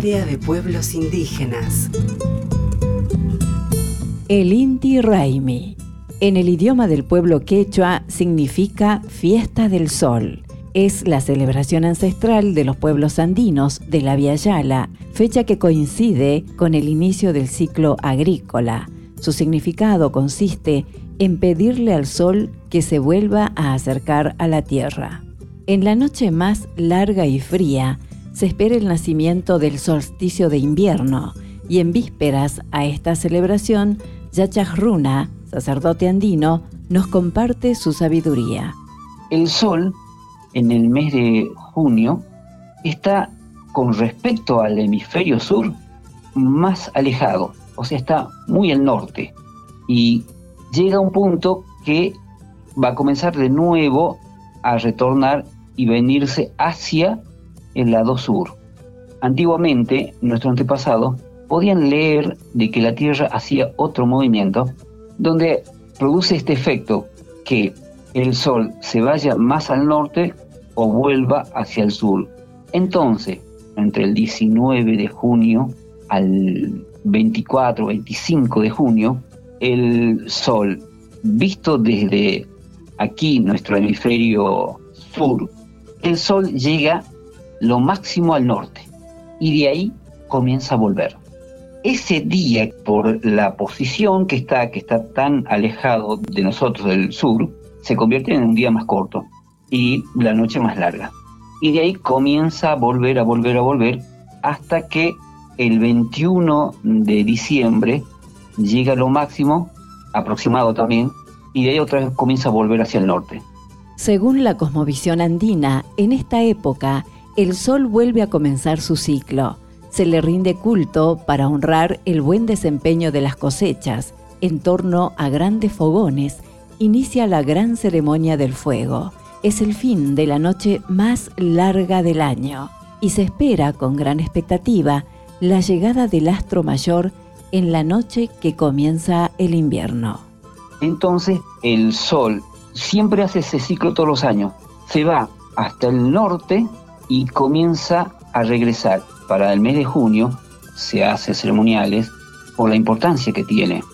Área de Pueblos Indígenas. El Inti Raimi. En el idioma del pueblo quechua significa fiesta del sol. Es la celebración ancestral de los pueblos andinos de la Via Yala, fecha que coincide con el inicio del ciclo agrícola. Su significado consiste en pedirle al sol que se vuelva a acercar a la tierra. En la noche más larga y fría se espera el nacimiento del solsticio de invierno y en vísperas a esta celebración, Runa, sacerdote andino, nos comparte su sabiduría. El sol, en el mes de junio, está con respecto al hemisferio sur más alejado, o sea, está muy al norte. Y llega un punto que va a comenzar de nuevo a retornar y venirse hacia el lado sur. Antiguamente, nuestros antepasados podían leer de que la Tierra hacía otro movimiento donde produce este efecto que el Sol se vaya más al norte o vuelva hacia el sur. Entonces, entre el 19 de junio al 24, 25 de junio, el Sol, visto desde aquí, nuestro hemisferio sur, el Sol llega lo máximo al norte y de ahí comienza a volver. Ese día, por la posición que está, que está tan alejado de nosotros del sur, se convierte en un día más corto y la noche más larga. Y de ahí comienza a volver, a volver, a volver, hasta que el 21 de diciembre llega lo máximo, aproximado también, y de ahí otra vez comienza a volver hacia el norte. Según la cosmovisión andina, en esta época el sol vuelve a comenzar su ciclo. Se le rinde culto para honrar el buen desempeño de las cosechas. En torno a grandes fogones, inicia la gran ceremonia del fuego. Es el fin de la noche más larga del año y se espera con gran expectativa la llegada del astro mayor en la noche que comienza el invierno. Entonces el sol siempre hace ese ciclo todos los años. Se va hasta el norte y comienza a regresar. Para el mes de junio se hace ceremoniales por la importancia que tiene.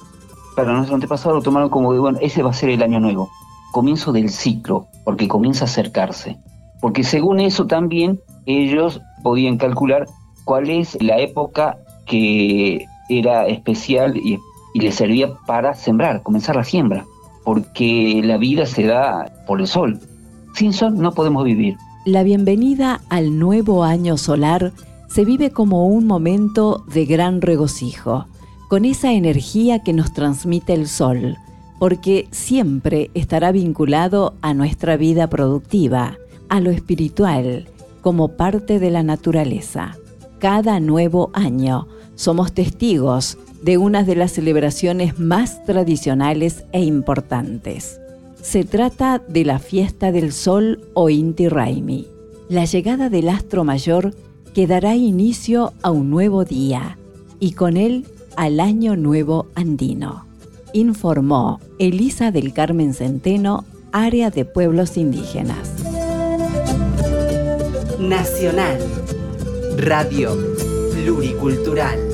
Para nuestro antepasado lo tomaron como de, bueno, ese va a ser el año nuevo, comienzo del ciclo, porque comienza a acercarse. Porque según eso también ellos podían calcular cuál es la época que era especial y, y les servía para sembrar, comenzar la siembra porque la vida se da por el sol. Sin sol no podemos vivir. La bienvenida al nuevo año solar se vive como un momento de gran regocijo, con esa energía que nos transmite el sol, porque siempre estará vinculado a nuestra vida productiva, a lo espiritual, como parte de la naturaleza. Cada nuevo año somos testigos de una de las celebraciones más tradicionales e importantes. Se trata de la fiesta del sol o Inti Raimi. La llegada del astro mayor que dará inicio a un nuevo día y con él al año nuevo andino. Informó Elisa del Carmen Centeno, área de pueblos indígenas. Nacional. Radio Pluricultural.